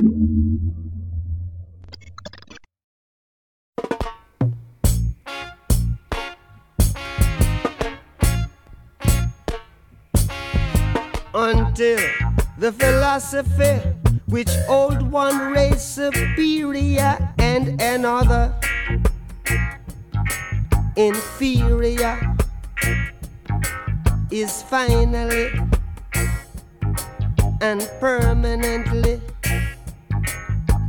Until the philosophy which old one race superior and another inferior is finally and permanently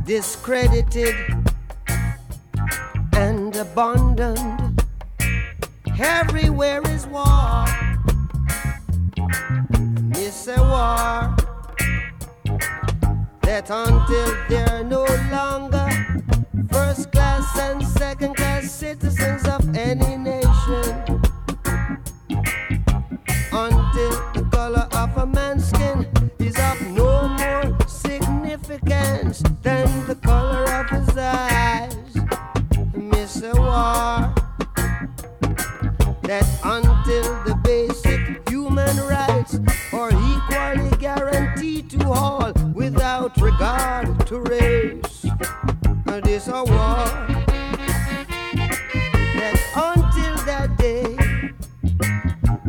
discredited and abandoned. Everywhere is war. Miss a war. That until they're no longer first class and second class citizens of any nation.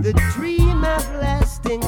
The dream of lasting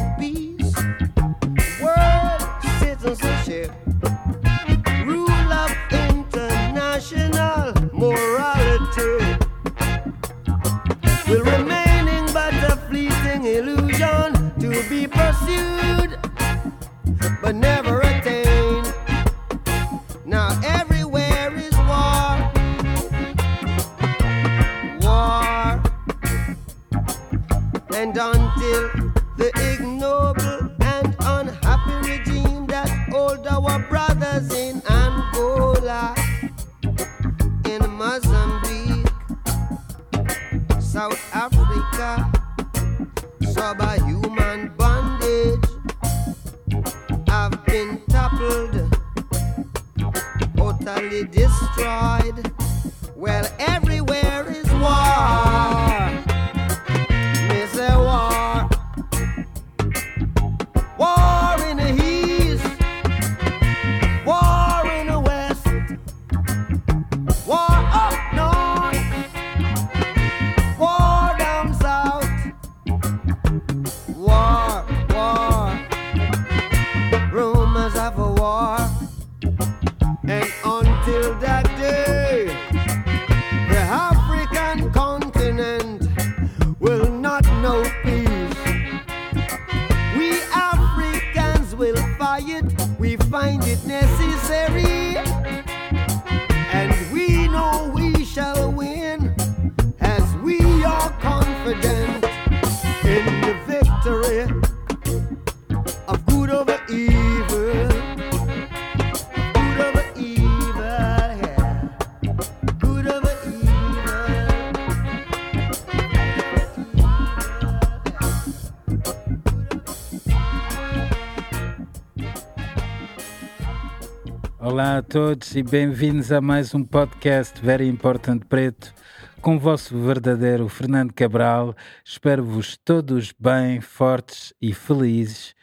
todos e bem-vindos a mais um podcast Very Important Preto com o vosso verdadeiro Fernando Cabral. Espero-vos todos bem, fortes e felizes.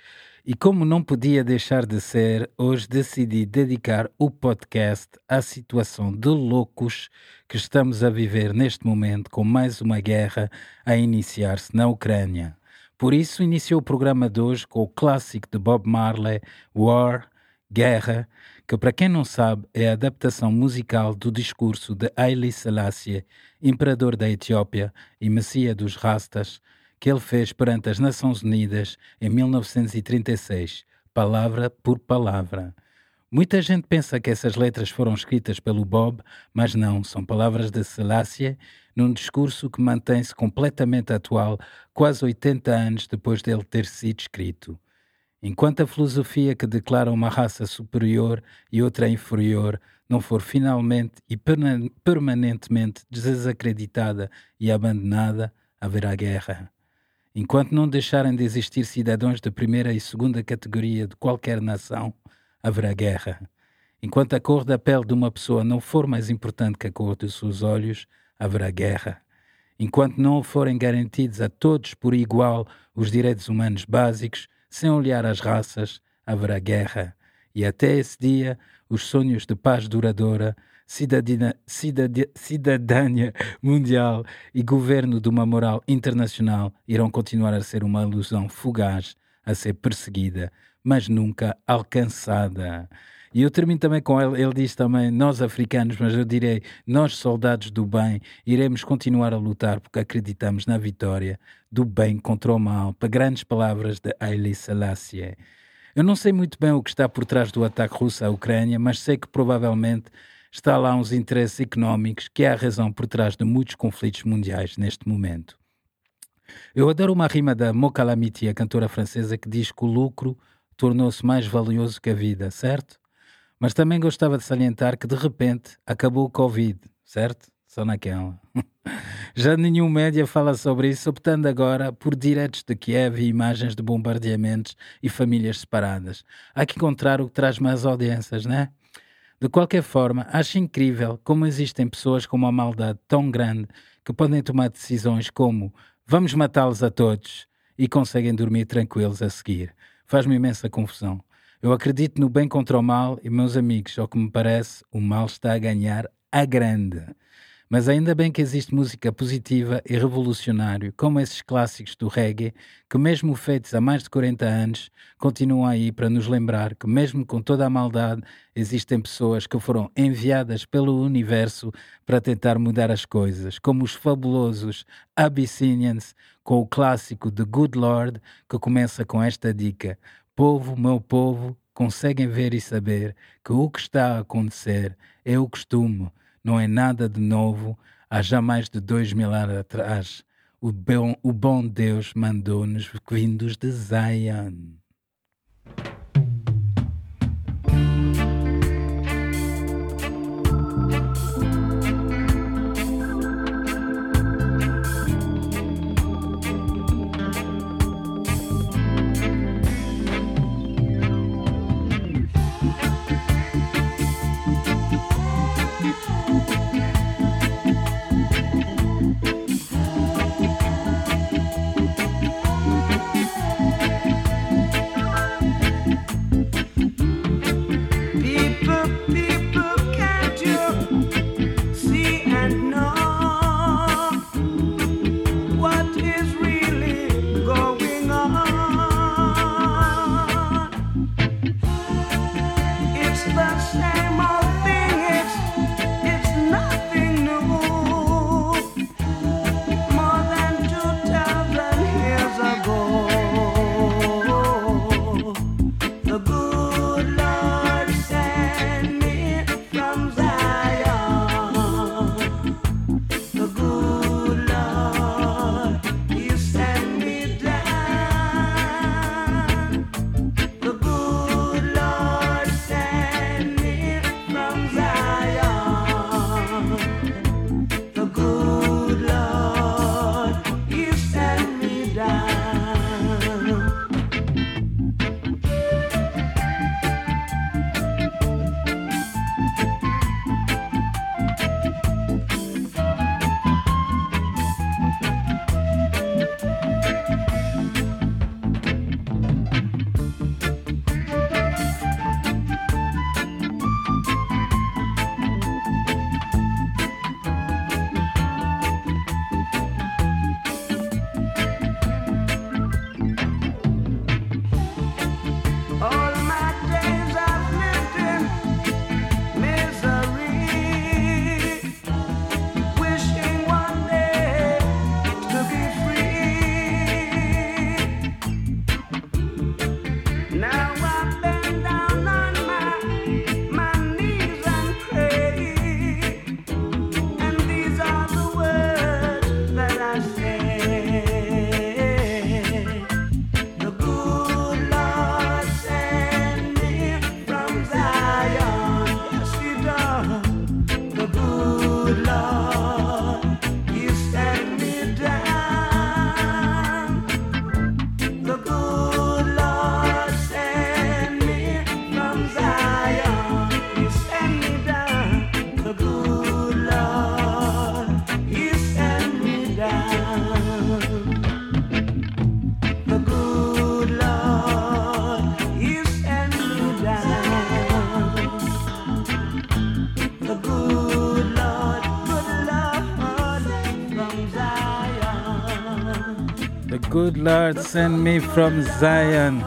E como não podia deixar de ser, hoje decidi dedicar o podcast à situação de loucos que estamos a viver neste momento com mais uma guerra a iniciar-se na Ucrânia. Por isso, iniciou o programa de hoje com o clássico de Bob Marley, War, Guerra, que para quem não sabe é a adaptação musical do discurso de Haile Selassie, imperador da Etiópia e messias dos Rastas, que ele fez perante as Nações Unidas em 1936, palavra por palavra. Muita gente pensa que essas letras foram escritas pelo Bob, mas não, são palavras de Selassie num discurso que mantém-se completamente atual quase 80 anos depois dele ter sido escrito. Enquanto a filosofia que declara uma raça superior e outra inferior não for finalmente e permanentemente desacreditada e abandonada, haverá guerra. Enquanto não deixarem de existir cidadãos de primeira e segunda categoria de qualquer nação, haverá guerra. Enquanto a cor da pele de uma pessoa não for mais importante que a cor dos seus olhos, haverá guerra. Enquanto não forem garantidos a todos por igual os direitos humanos básicos, sem olhar as raças, haverá guerra. E até esse dia, os sonhos de paz duradoura, cidadania, cidadania, cidadania mundial e governo de uma moral internacional irão continuar a ser uma ilusão fugaz, a ser perseguida, mas nunca alcançada. E eu termino também com ele, ele diz também, nós africanos, mas eu direi, nós soldados do bem, iremos continuar a lutar porque acreditamos na vitória do bem contra o mal, para grandes palavras de Haile Selassie. Eu não sei muito bem o que está por trás do ataque russo à Ucrânia, mas sei que provavelmente está lá uns interesses económicos, que é a razão por trás de muitos conflitos mundiais neste momento. Eu adoro uma rima da Mokalamiti, a cantora francesa, que diz que o lucro tornou-se mais valioso que a vida, certo? Mas também gostava de salientar que de repente acabou o Covid, certo? Só naquela. Já nenhum média fala sobre isso, optando agora por diretos de Kiev e imagens de bombardeamentos e famílias separadas. Há que encontrar o que traz mais audiências, né? De qualquer forma, acho incrível como existem pessoas com uma maldade tão grande que podem tomar decisões como vamos matá-los a todos e conseguem dormir tranquilos a seguir. Faz-me imensa confusão. Eu acredito no bem contra o mal e, meus amigos, ao que me parece, o mal está a ganhar a grande. Mas ainda bem que existe música positiva e revolucionária, como esses clássicos do reggae, que mesmo feitos há mais de 40 anos, continuam aí para nos lembrar que mesmo com toda a maldade, existem pessoas que foram enviadas pelo universo para tentar mudar as coisas, como os fabulosos Abyssinians, com o clássico The Good Lord, que começa com esta dica: Povo, meu povo, conseguem ver e saber que o que está a acontecer é o costume, não é nada de novo. Há já mais de dois mil anos atrás, o bom, o bom Deus mandou-nos vindos de Zion. Lord Send Me From Zion,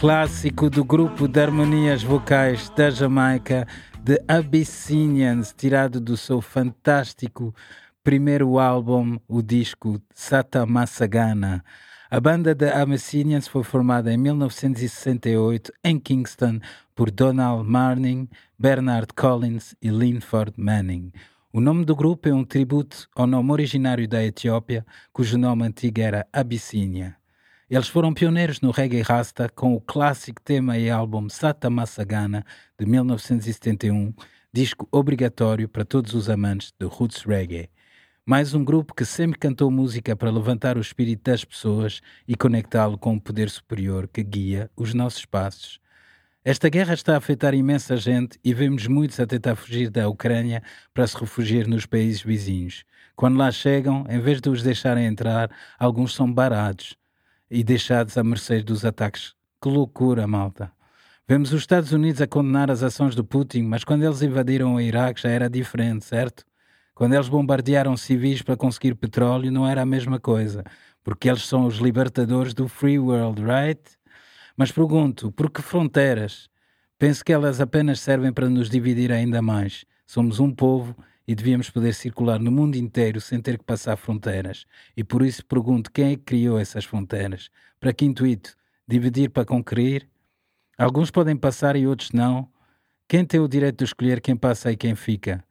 clássico do grupo de harmonias vocais da Jamaica, The Abyssinians, tirado do seu fantástico primeiro álbum, o disco Sata Massagana. A banda The Abyssinians foi formada em 1968 em Kingston por Donald Marning, Bernard Collins e Linford Manning. O nome do grupo é um tributo ao nome originário da Etiópia, cujo nome antigo era Abissínia. Eles foram pioneiros no reggae rasta com o clássico tema e álbum Sata Massagana de 1971, disco obrigatório para todos os amantes do roots reggae. Mais um grupo que sempre cantou música para levantar o espírito das pessoas e conectá-lo com o poder superior que guia os nossos passos esta guerra está a afetar imensa gente e vemos muitos a tentar fugir da Ucrânia para se refugiar nos países vizinhos. Quando lá chegam, em vez de os deixarem entrar, alguns são barados e deixados à mercê dos ataques. Que loucura, malta! Vemos os Estados Unidos a condenar as ações do Putin, mas quando eles invadiram o Iraque já era diferente, certo? Quando eles bombardearam civis para conseguir petróleo, não era a mesma coisa, porque eles são os libertadores do free world, right? Mas pergunto, por que fronteiras? Penso que elas apenas servem para nos dividir ainda mais. Somos um povo e devíamos poder circular no mundo inteiro sem ter que passar fronteiras. E por isso pergunto quem é que criou essas fronteiras? Para que intuito? Dividir para conquerir? Alguns podem passar e outros não. Quem tem o direito de escolher quem passa e quem fica?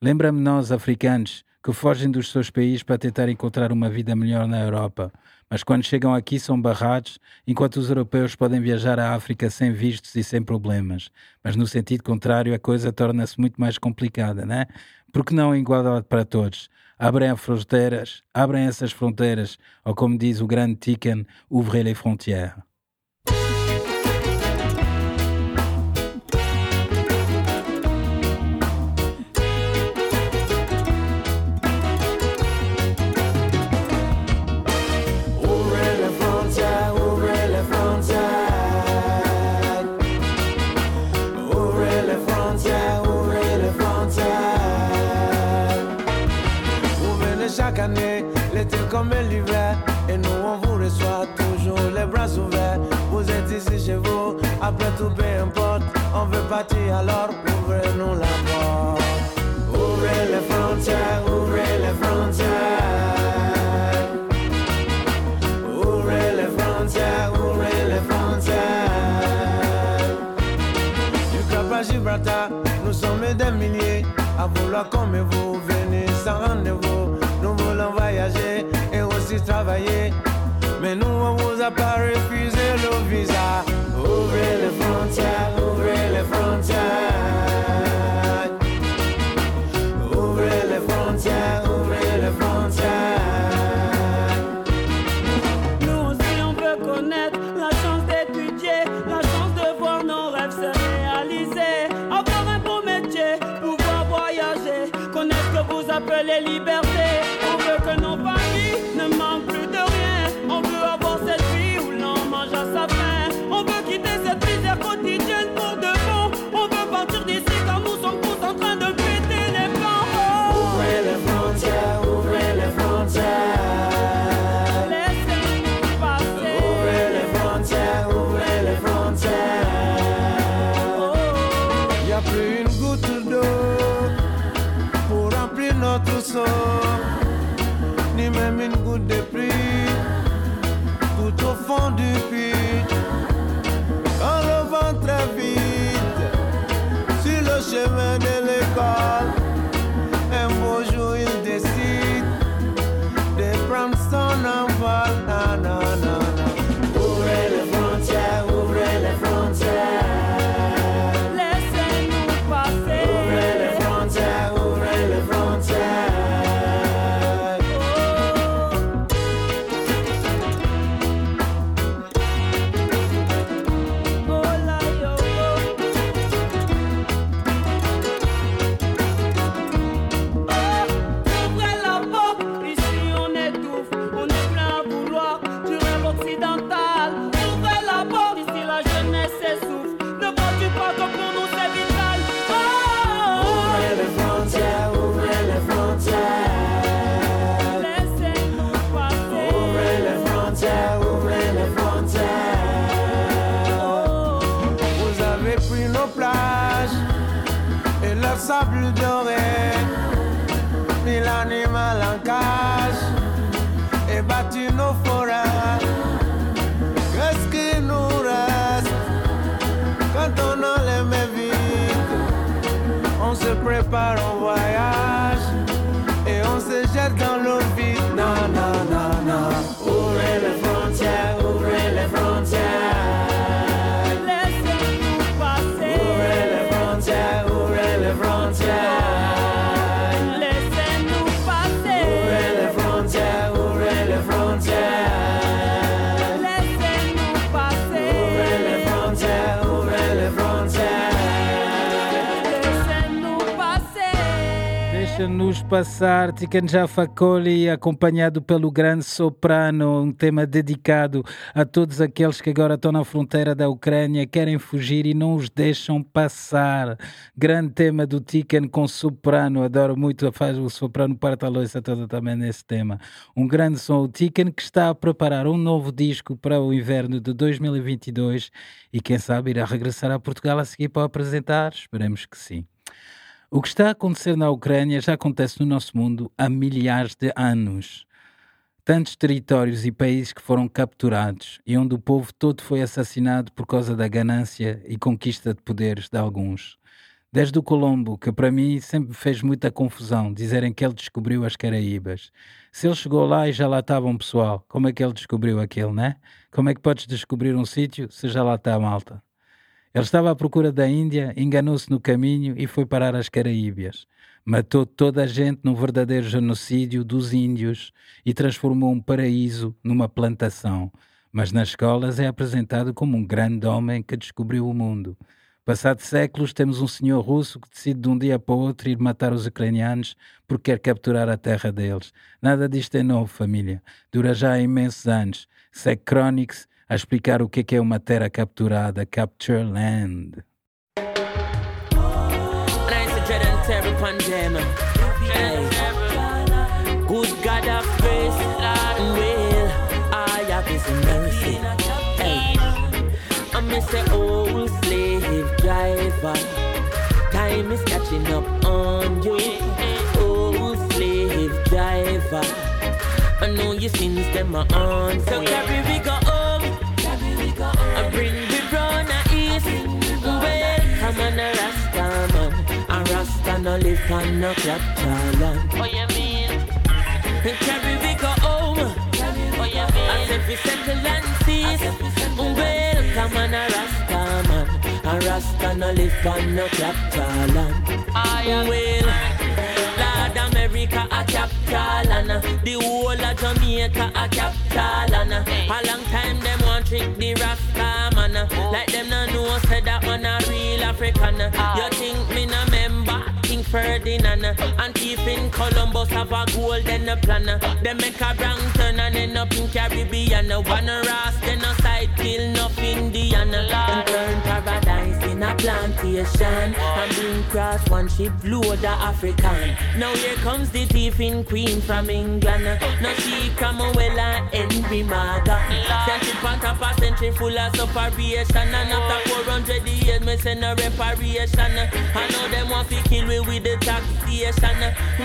Lembra-me nós, africanos, que fogem dos seus países para tentar encontrar uma vida melhor na Europa mas quando chegam aqui são barrados, enquanto os europeus podem viajar à África sem vistos e sem problemas. Mas no sentido contrário, a coisa torna-se muito mais complicada, né? Porque não igualdade para todos? Abrem as fronteiras, abrem essas fronteiras, ou como diz o grande Tiken, ouvrez les frontières. Comme l'hiver. Et nous, on vous reçoit toujours les bras ouverts. Vous êtes ici chez vous, après tout, peu importe. On veut partir, alors ouvrez-nous la porte. Ouvrez les frontières, ouvrez les frontières. Ouvrez les frontières, ouvrez les frontières. Du Cap à Gibraltar, nous sommes des milliers à vouloir comme vous Mais nous, on vous a pas refusé le visa. Ouvrez les frontières, plages et le sable doré. Mille animaux en cage et battu nos forêts. Qu'est-ce qui nous reste quand on enlève vite? On se prépare en voyage. Deixa-nos passar, Tiken Jaffa Coli, acompanhado pelo grande soprano, um tema dedicado a todos aqueles que agora estão na fronteira da Ucrânia, querem fugir e não os deixam passar. Grande tema do Tiken com soprano, adoro muito, faz o soprano parte a louça toda também nesse tema. Um grande som, o Tiken que está a preparar um novo disco para o inverno de 2022 e quem sabe irá regressar a Portugal a seguir para apresentar, esperemos que sim. O que está a acontecer na Ucrânia já acontece no nosso mundo há milhares de anos. Tantos territórios e países que foram capturados e onde o povo todo foi assassinado por causa da ganância e conquista de poderes de alguns. Desde o Colombo, que para mim sempre fez muita confusão, dizerem que ele descobriu as Caraíbas. Se ele chegou lá e já lá estava um pessoal, como é que ele descobriu aquele, né? Como é que podes descobrir um sítio se já lá está a malta? Ele estava à procura da Índia, enganou-se no caminho e foi parar às Caraíbias. Matou toda a gente num verdadeiro genocídio dos índios e transformou um paraíso numa plantação. Mas nas escolas é apresentado como um grande homem que descobriu o mundo. Passados séculos, temos um senhor russo que decide de um dia para o outro ir matar os ucranianos porque quer capturar a terra deles. Nada disto é novo, família. Dura já há imensos anos. Segue Chronix a explicar o que é que é uma terra capturada, Capture Land. Nice to dread and terror upon them. Hey. Good God of grace and will, I have His mercy. Hey. I miss the old slave driver. Time is catching up on you, old slave driver. I know your sins them are on, so carry Rasta man, a Rasta no live on no capital land. What you mean? Carry we go home. What you mean? I said we settle and cease. Well, come on a Rasta man, a Rasta no live on no capital land. Well. Lord America a capital and the whole of Jamaica a capital and a long time them want trick the Rasta like them no know say that one a real African uh. you think me no member Ferdinand and in Columbus have a golden plan They make a wrong turn and end up in Caribbean one Ras side kill enough Indian and turn paradise in a plantation and bring cross one ship load of African now here comes the thief in Queen from England. Now she come well and Maga. Sent it on top a century full of separation. And after 400 years, me send a reparation. I know them want to kill me with the taxation.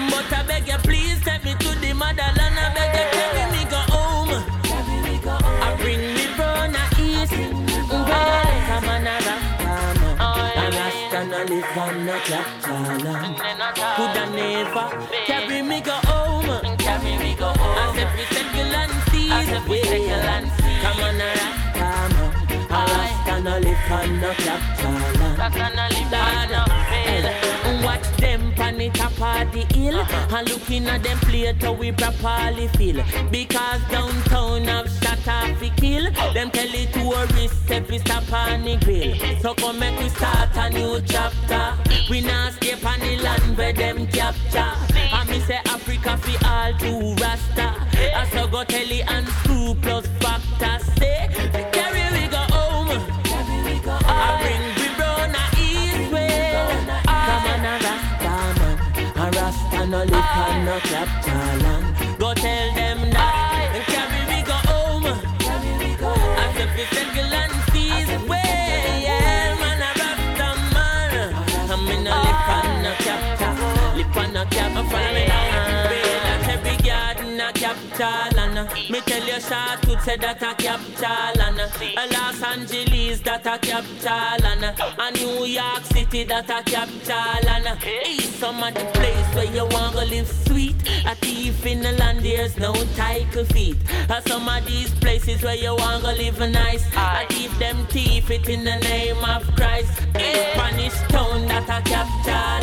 But I beg you, please take me to the motherland. I beg you, tell me me go home. I bring me brown I eat. Go like a man a rapper. I live on a jackal. Could I never carry me go home? Carry me go home. I said we take. I said we. Come on, a rapper. I'm a live on a jackal. I'm live on. Pan the top of the hill And looking at them plate how we properly feel. Because downtown have shot off the kill. Them tell the tourists if we stop on the grill. So come make we start a new chapter. We not escape on the land where them capture. And me say Africa fi all to Rasta. I so go tell the and screw plus factor Say, Go tell them now, and carry me go home. Carry go home. I said we settle and seize way. Yeah, man, I the man. I'm in a lip and a cap, lip and a cap, follow me capital me tell you short to say that a capital and a Los Angeles that a capital and a New York City that a capital and East some of the place where you want to live sweet. A thief in the land there's no title feet. A some of these places where you want to live nice. I give them thief it in the name of Christ. Spanish town that a capital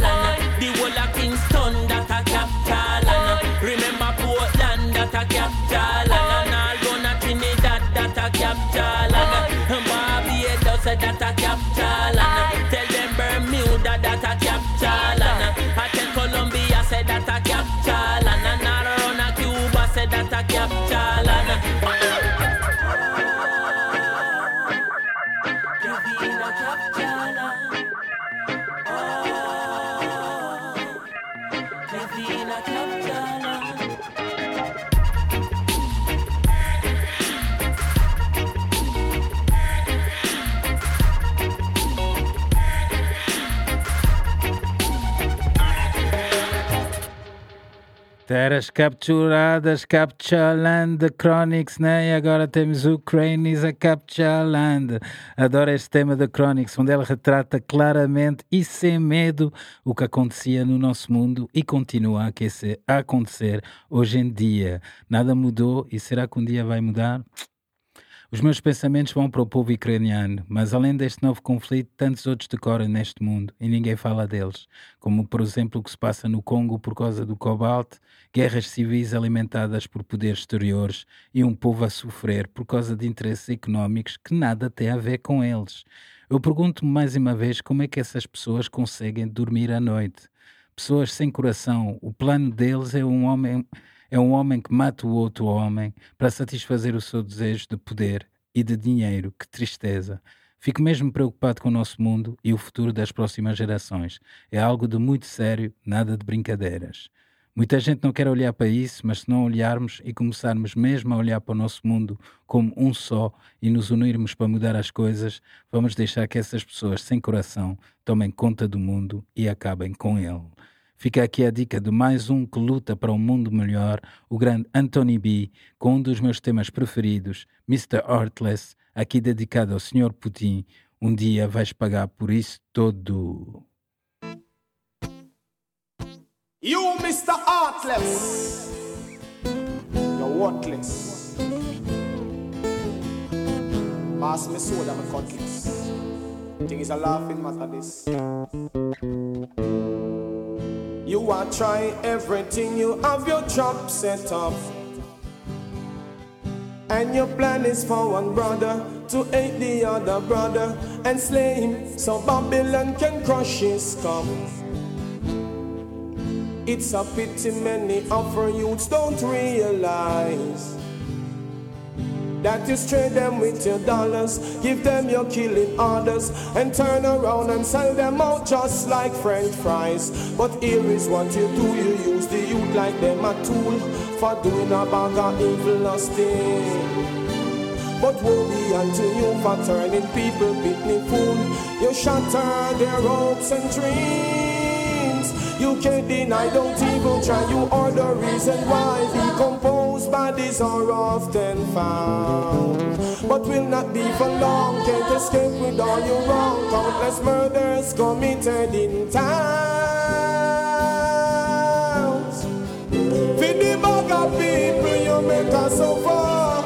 capturadas, Capture Land, The Chronics, né? E agora temos Ukrainis a Capture Land. Adoro este tema da Chronics, onde ela retrata claramente e sem medo o que acontecia no nosso mundo e continua a acontecer hoje em dia. Nada mudou e será que um dia vai mudar? Os meus pensamentos vão para o povo ucraniano, mas além deste novo conflito, tantos outros decoram neste mundo e ninguém fala deles, como por exemplo o que se passa no Congo por causa do cobalto, guerras civis alimentadas por poderes exteriores e um povo a sofrer por causa de interesses económicos que nada tem a ver com eles. Eu pergunto-me mais uma vez como é que essas pessoas conseguem dormir à noite. Pessoas sem coração, o plano deles é um homem é um homem que mata o outro homem para satisfazer o seu desejo de poder e de dinheiro. Que tristeza. Fico mesmo preocupado com o nosso mundo e o futuro das próximas gerações. É algo de muito sério, nada de brincadeiras. Muita gente não quer olhar para isso, mas se não olharmos e começarmos mesmo a olhar para o nosso mundo como um só e nos unirmos para mudar as coisas, vamos deixar que essas pessoas sem coração tomem conta do mundo e acabem com ele. Fica aqui a dica de mais um que luta para um mundo melhor, o grande Anthony B, com um dos meus temas preferidos, Mr. Heartless, aqui dedicado ao Sr. Putin. Um dia vais pagar por isso todo. You, Mr. Artless, you're worthless. Pass me soda, my cutlass. Thing is a laughing matter, this. You are trying everything, you have your job set up. And your plan is for one brother to hate the other brother and slay him so Babylon can crush his cup. It's a pity many of our youths don't realize that you trade them with your dollars, give them your killing orders, and turn around and sell them out just like French fries. But here is what you do: you use the youth like them a tool for doing a bag of evil lusting. But woe be unto you for turning people pitney fool. You shatter their hopes and dreams. You can't deny, don't even try. You are the reason why decomposed bodies are often found. But will not be for long. Can't escape with all your wrong. Countless murders committed in towns. Feed the bag of people you make us suffer.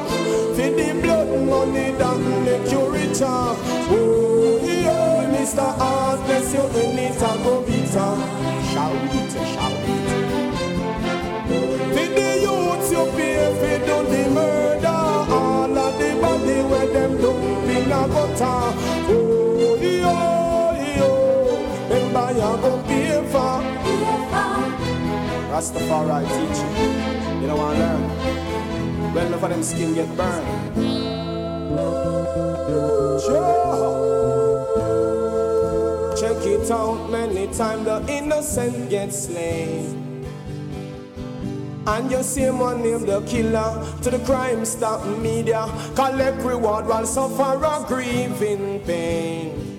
Feed the blood money that make you richer. Oh, yeah, Mr. Heartless, you in it and Rastafari teach you. Don't want to learn. Well, enough of them skin get burned. Check it out many times the innocent get slain. And you see one name the killer to the crime stop media. Collect reward while suffer a grieving pain.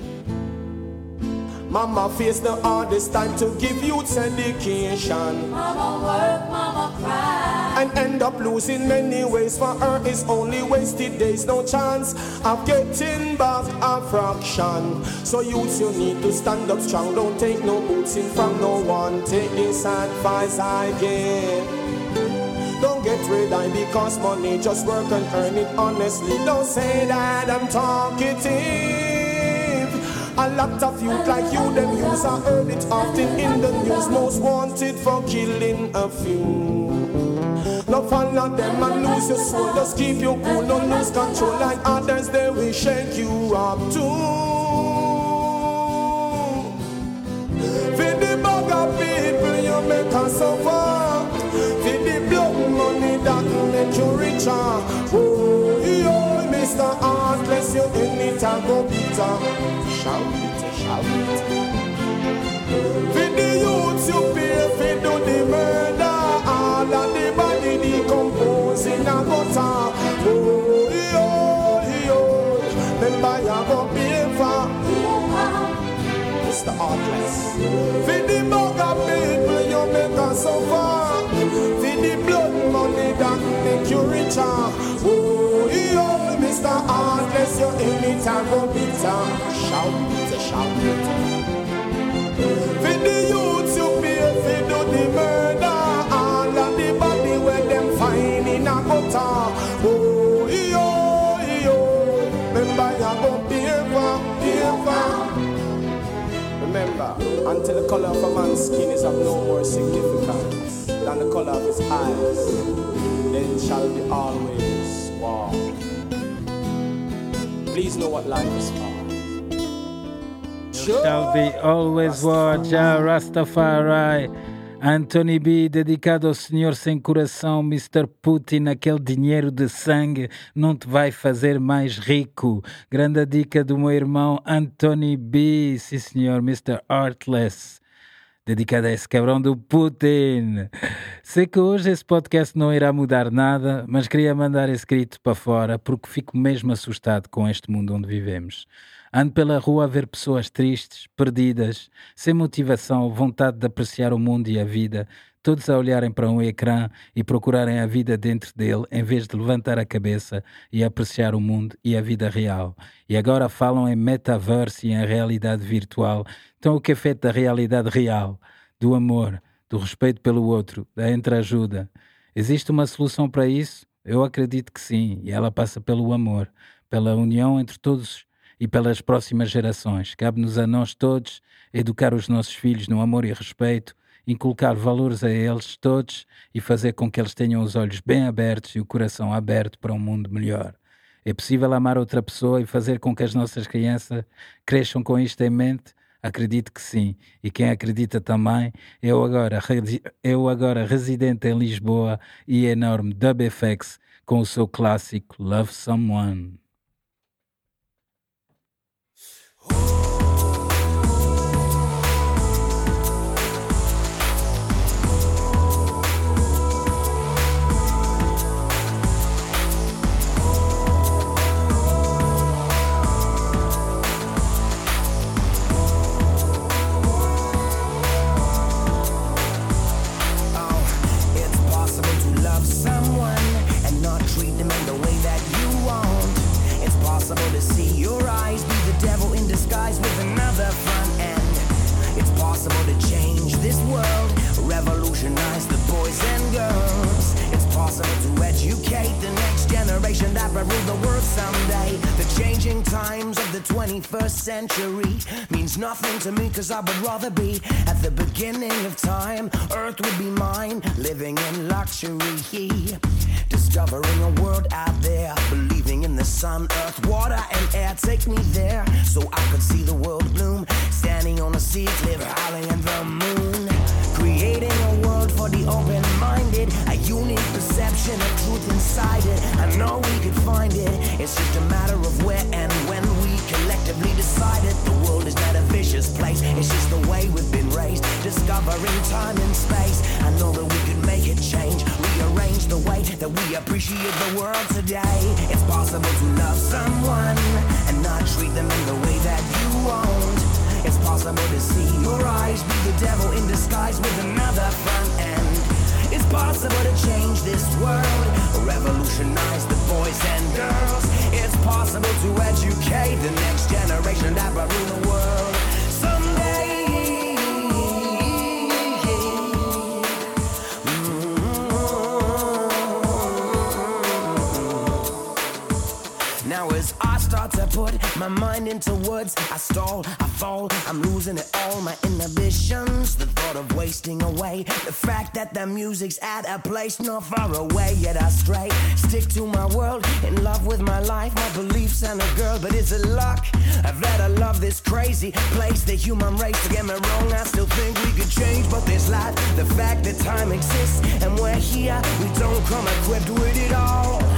Mama face the hardest time to give youth education. Mama work, mama cry. And end up losing many ways for her is only wasted days. No chance of getting back a fraction. So youths, you need to stand up strong. Don't take no boots in from no one. Take this advice I give. Don't get rid of because money, just work and earn it honestly. Don't say that I'm talkative. A lot of youth like you, them use I heard it often in the news. Most wanted for killing a few. No follow them and lose your soul. Just keep you cool, don't lose control like others. They will shake you up too. Feed the bag of people you make us suffer. Feed the blood money that make you richer. Yo, Mr. Heartless, you in it and go bitter. Shout it, shout it. Feed the youths you pay, feed do the murder. All of the body decompose in a gutter. Oh, yo, yo, remember you go pay for. Mr. Heartless. Feed the bug of people you make us suffer. Feed the blood money that make you richer. Oh, yo, Mr. Heartless, you in it and go bitter. Shout it, shout. Feed the youths you pay, feed do the murder. All of the body where them find in a gutter. Oh, yo, yo, remember you go pay for, pay for. Remember, until the color of a man's skin is of no more significance than the color of his eyes, then shall be always war. Please know what life is for. Shall be always war, Jah Rastafari. Anthony B, dedicado ao senhor sem coração, Mr. Putin, aquele dinheiro de sangue não te vai fazer mais rico. Grande dica do meu irmão Anthony B, sim senhor, Mr. Artless. Dedicado a esse cabrão do Putin. Sei que hoje esse podcast não irá mudar nada, mas queria mandar esse grito para fora porque fico mesmo assustado com este mundo onde vivemos. Ando pela rua a ver pessoas tristes, perdidas, sem motivação vontade de apreciar o mundo e a vida, todos a olharem para um ecrã e procurarem a vida dentro dele, em vez de levantar a cabeça e apreciar o mundo e a vida real. E agora falam em metaverse e em realidade virtual. Então, o que é feito da realidade real, do amor, do respeito pelo outro, da entreajuda? Existe uma solução para isso? Eu acredito que sim, e ela passa pelo amor, pela união entre todos e pelas próximas gerações. Cabe-nos a nós todos educar os nossos filhos no amor e respeito, inculcar valores a eles todos e fazer com que eles tenham os olhos bem abertos e o coração aberto para um mundo melhor. É possível amar outra pessoa e fazer com que as nossas crianças cresçam com isto em mente? Acredito que sim. E quem acredita também, eu agora, eu agora residente em Lisboa e enorme DubFX com o seu clássico Love Someone. 21st century means nothing to me cause I would rather be at the beginning of time. Earth would be mine, living in luxury. Discovering a world out there, believing in the sun, earth, water, and air. Take me there so I could see the world bloom. Standing on a sea cliff, howling at the moon. Creating a world for the open minded, a unique perception of truth inside it. I know we could find it, it's just a matter of where and when collectively decide it. The world is not a vicious place, it's just the way we've been raised. Discovering time and space, I know that we could make it change. Rearrange the way that we appreciate the world today. It's possible to love someone and not treat them in the way that you want. It's possible to see your eyes be the devil in disguise with another front end. It's possible to change this world, revolutionize the boys and girls. It's possible to educate the next generation that my mind into words, I stall, I fall, I'm losing it all, my inhibitions. The thought of wasting away, the fact that the music's at a place not far away, yet I stray. Stick to my world, in love with my life, my beliefs and a girl, but it's a luck that I love this crazy place, the human race. Don't get me wrong, I still think we could change, but this life, the fact that time exists and we're here, we don't come equipped with it all.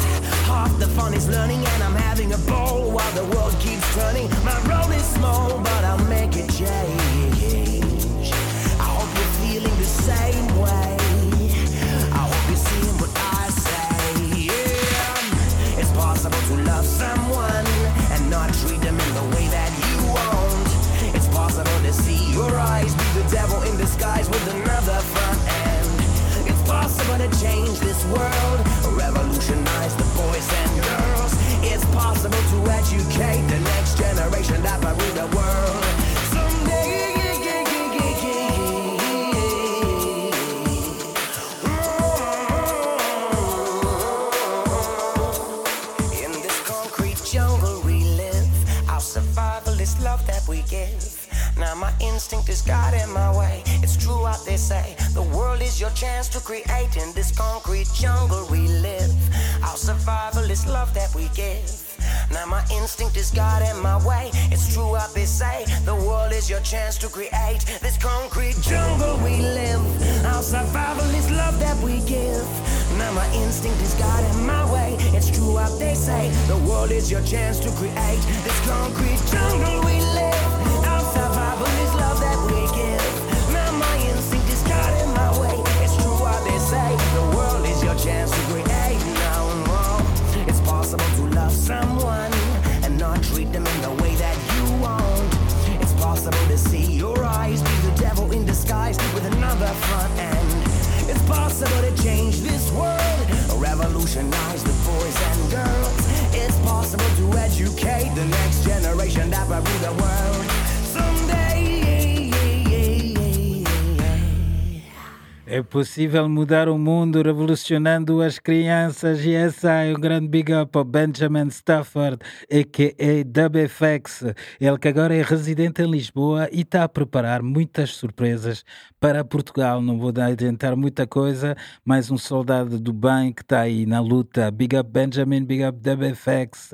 Half the fun is learning and I'm having a ball while the world keeps turning. My role is small, but I'll make it change. I hope you're feeling the same way. I hope you're seeing what I say. Yeah. It's possible to love someone and not treat them in the way that you want. It's possible to see your eyes be the devil in disguise with another front end. It's possible to change this world, educate the next generation that will rule the world someday. In this concrete jungle we live, our survival is love that we give. Now my instinct is guiding my way. It's true what they say. The world is your chance to create in this concrete jungle we live. Our survival is love that we give. Now my instinct is God guiding my way. It's true what they say. The world is your chance to create this concrete jungle we live. Our survival is love that we give. Now my instinct is God guiding my way. It's true what they say. The world is your chance to create this concrete jungle we live. Possible to change this world, revolutionize the boys and girls. It's possible to educate the next generation that will rule the world É possível mudar o mundo revolucionando as crianças e essa é um grande big up ao Benjamin Stafford, a.k.a. WFX. Ele que agora é residente em Lisboa e está a preparar muitas surpresas para Portugal. Não vou adiantar muita coisa, mas um soldado do bem que está aí na luta. Big up Benjamin, big up WFX.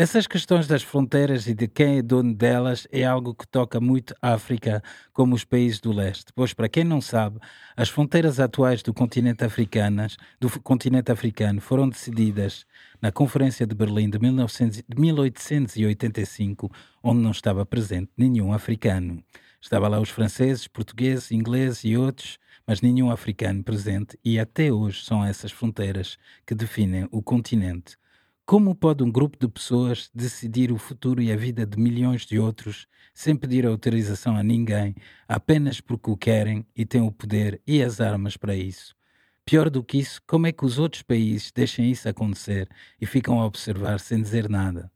Essas questões das fronteiras e de quem é dono delas é algo que toca muito a África, como os países do leste. Pois, para quem não sabe, as fronteiras atuais do continente, africanas, do continente africano foram decididas na Conferência de Berlim de, 1900 de 1885, onde não estava presente nenhum africano. Estava lá os franceses, portugueses, ingleses e outros, mas nenhum africano presente, e até hoje são essas fronteiras que definem o continente. Como pode um grupo de pessoas decidir o futuro e a vida de milhões de outros sem pedir autorização a ninguém, apenas porque o querem e têm o poder e as armas para isso? Pior do que isso, como é que os outros países deixam isso acontecer e ficam a observar sem dizer nada?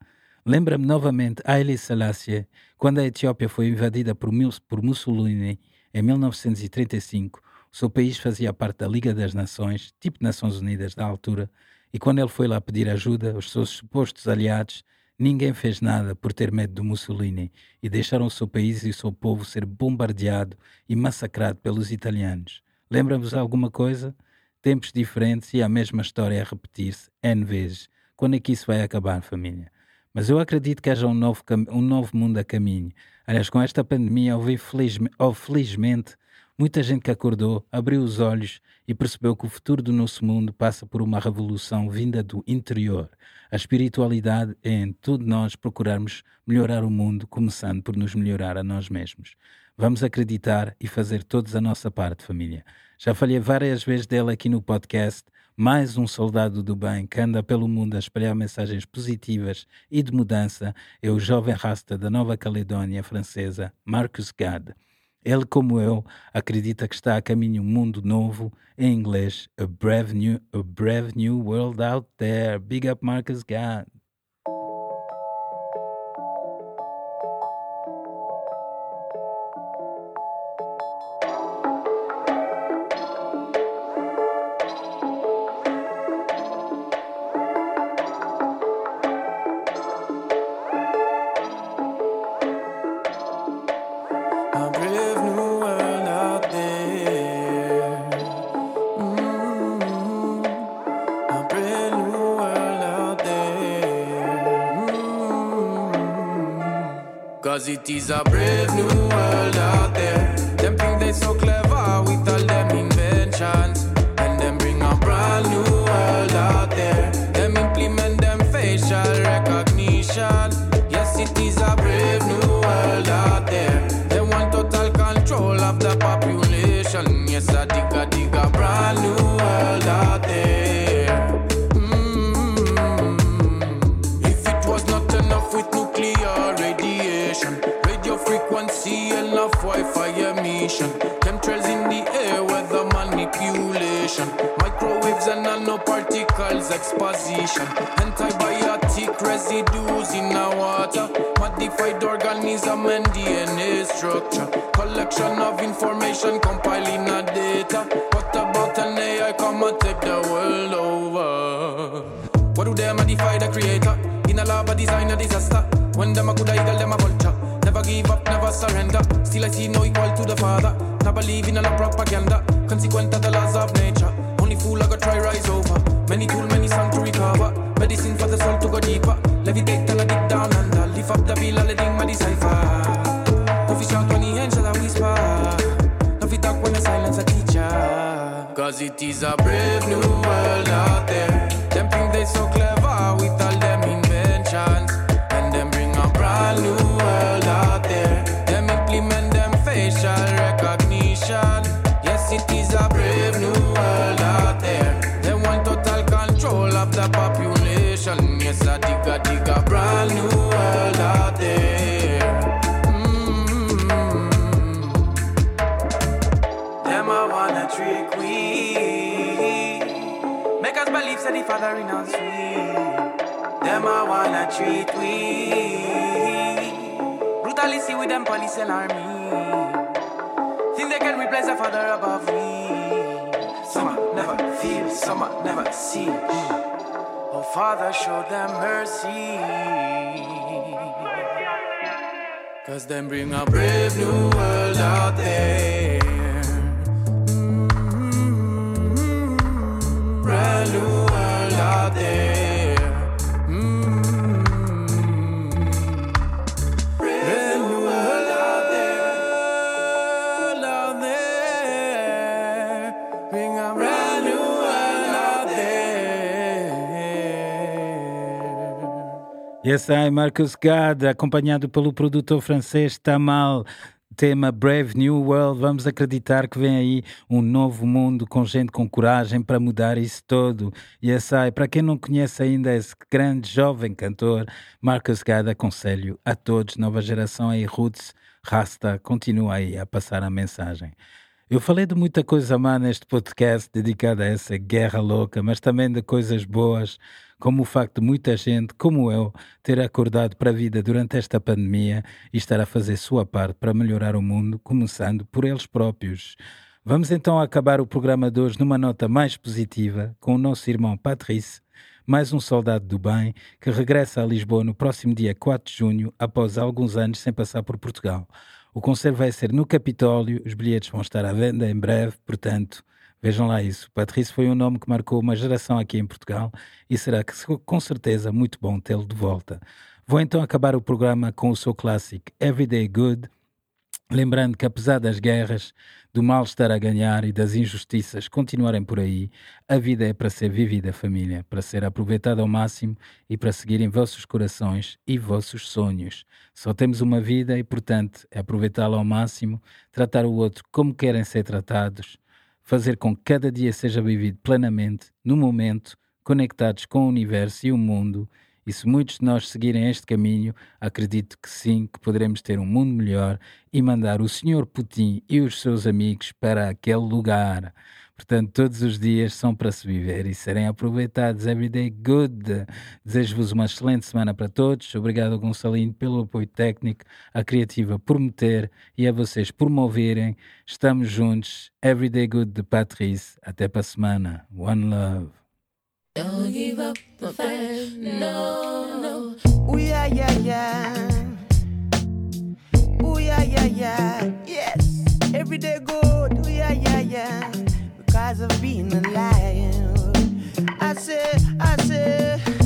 Lembra-me novamente Haile Selassie, quando a Etiópia foi invadida por, por Mussolini em 1935. O seu país fazia parte da Liga das Nações, tipo Nações Unidas da altura, e quando ele foi lá pedir ajuda aos seus supostos aliados, ninguém fez nada por ter medo do Mussolini e deixaram o seu país e o seu povo ser bombardeado e massacrado pelos italianos. Lembra-vos alguma coisa? Tempos diferentes e a mesma história a repetir-se N vezes. Quando é que isso vai acabar, família? Mas eu acredito que haja um novo, um novo mundo a caminho. Aliás, com esta pandemia, houve, felizmente, houve felizmente muita gente que acordou, abriu os olhos e percebeu que o futuro do nosso mundo passa por uma revolução vinda do interior. A espiritualidade é em tudo nós procurarmos melhorar o mundo, começando por nos melhorar a nós mesmos. Vamos acreditar e fazer todos a nossa parte, família. Já falei várias vezes dele aqui no podcast, mais um soldado do bem que anda pelo mundo a espalhar mensagens positivas e de mudança é o jovem rasta da Nova Caledónia francesa, Marcus Gad. Ele, como eu, acredita que está a caminho um mundo novo, em inglês, a brave new, a brave new world out there. Big up Marcus Gad. dieser brave new nanoparticles exposition, antibiotic residues in our water, modified organism and DNA structure, collection of information compiling a data. What about an AI come and take the world over? What do they modify the creator? In a lab, a design a disaster. When them a good eagle, them a vulture. Never give up, never surrender. Still I see no equal to the father. Not believe in a propaganda. Consequent of the laws of nature. Only fool I go try rise over. Many tool, many song to recover. Medicine for the soul to go deeper. Levitate and I dig down under. Lift up the bill, letting my decipher. Fish shout when he angel a whisper. No fit talk when the silence a teacher. Cause it is a brave new treat we. Brutally see with them police and army. Think they can replace the Father above me. Some I never feel, some I never see. Oh Father, show them mercy. Cause them bring a brave new world out there. Mm, Brand new world out there. Yes, I, Marcus Gad, acompanhado pelo produtor francês Tamal, tema Brave New World. Vamos acreditar que vem aí um novo mundo com gente com coragem para mudar isso todo. Yes, I, para quem não conhece ainda esse grande jovem cantor, Marcus Gad, aconselho a todos, nova geração aí, Roots, Rasta, continua aí a passar a mensagem. Eu falei de muita coisa má neste podcast dedicado a essa guerra louca, mas também de coisas boas, como o facto de muita gente, como eu, ter acordado para a vida durante esta pandemia e estar a fazer sua parte para melhorar o mundo, começando por eles próprios. Vamos então acabar o programa de hoje numa nota mais positiva, com o nosso irmão Patrice, mais um soldado do bem, que regressa a Lisboa no próximo dia 4 de junho, após alguns anos sem passar por Portugal. O concerto vai ser no Capitólio, os bilhetes vão estar à venda em breve, portanto, vejam lá isso. Patrício foi um nome que marcou uma geração aqui em Portugal e será que, com certeza muito bom tê-lo de volta. Vou então acabar o programa com o seu clássico Everyday Good, lembrando que apesar das guerras, do mal estar a ganhar e das injustiças continuarem por aí, a vida é para ser vivida, família, para ser aproveitada ao máximo e para seguir em vossos corações e vossos sonhos. Só temos uma vida e, portanto, é aproveitá-la ao máximo, tratar o outro como querem ser tratados, fazer com que cada dia seja vivido plenamente, no momento, conectados com o universo e o mundo. E se muitos de nós seguirem este caminho, acredito que sim, que poderemos ter um mundo melhor e mandar o Sr. Putin e os seus amigos para aquele lugar. Portanto, todos os dias são para se viver e serem aproveitados. Everyday good. Desejo-vos uma excelente semana para todos. Obrigado, Gonçalinho, pelo apoio técnico, a Criativa por me ter e a vocês por me ouvirem. Estamos juntos. Everyday good de Patrice. Até para a semana. One love. Don't give up, my friend. No, no. Ooh yeah yeah yeah. Ooh yeah yeah yeah. Yes. Every day good. Ooh yeah yeah yeah. Because of being alive. I said, I say.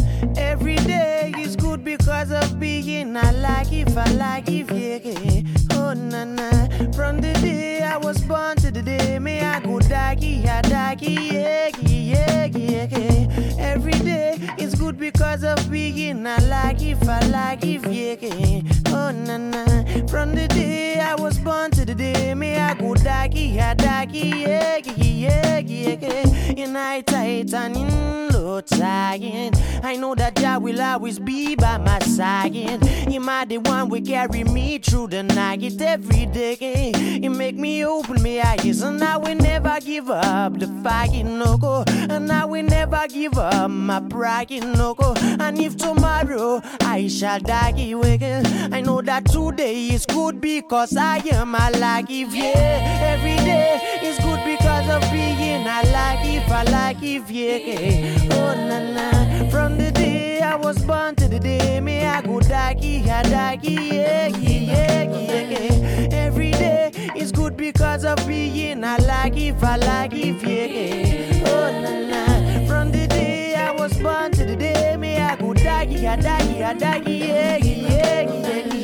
Because of being alive. If yeah, yeah. Oh na na. From the day I was born to the day me I go daggy, I daggy, yeah, yeah, yeah, yeah. Every day is good because of being alive. If yeah, yeah. Oh na na. From the day I was born to the day me I go daggy, I daggy, yeah, yeah, yeah, yeah. In night tight and in low tired. I know that Jah will always be by my side. He might the one will carry me through the night every day. You make me open my eyes and I will never give up the fighting no go. And I will never give up my pride, no go. And if tomorrow I shall die, again, I know that today is good because I am alive. Yeah, every day is good because of being alive. I like, if yeah, oh na na. From the day I was born to the day me I go die, I die, yeah, yeah, yeah. Every day is good because of being alive. I like, oh na. From the day I was born to the day me I go die, yeah, yeah, yeah, yeah.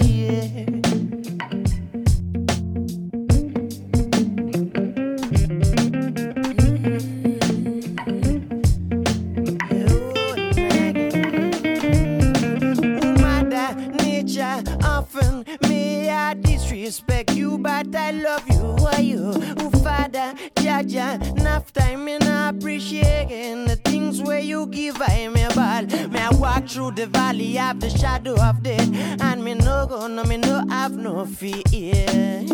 Disrespect you, but I love you. Why you? Oh, Father, Jaja, enough time and I appreciate the things where you give I a ball. May I walk through the valley of the shadow of death, and me no go, no me no have no fear.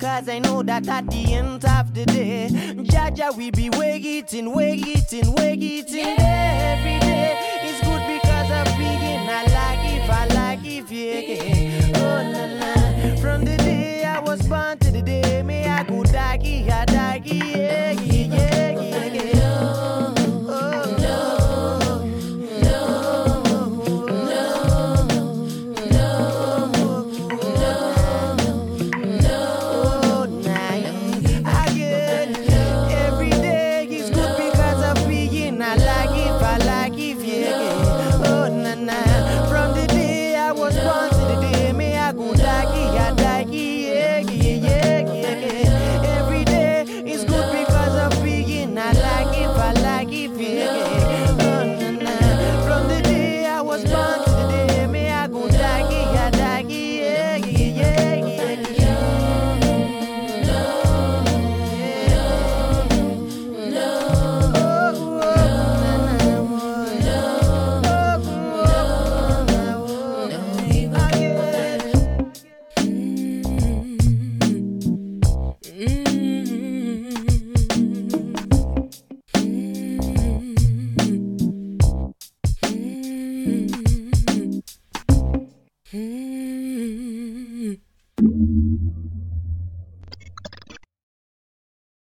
Cause I know that at the end of the day, Jaja we be waiting, waiting, waiting there every day. It's good because of being I like if I like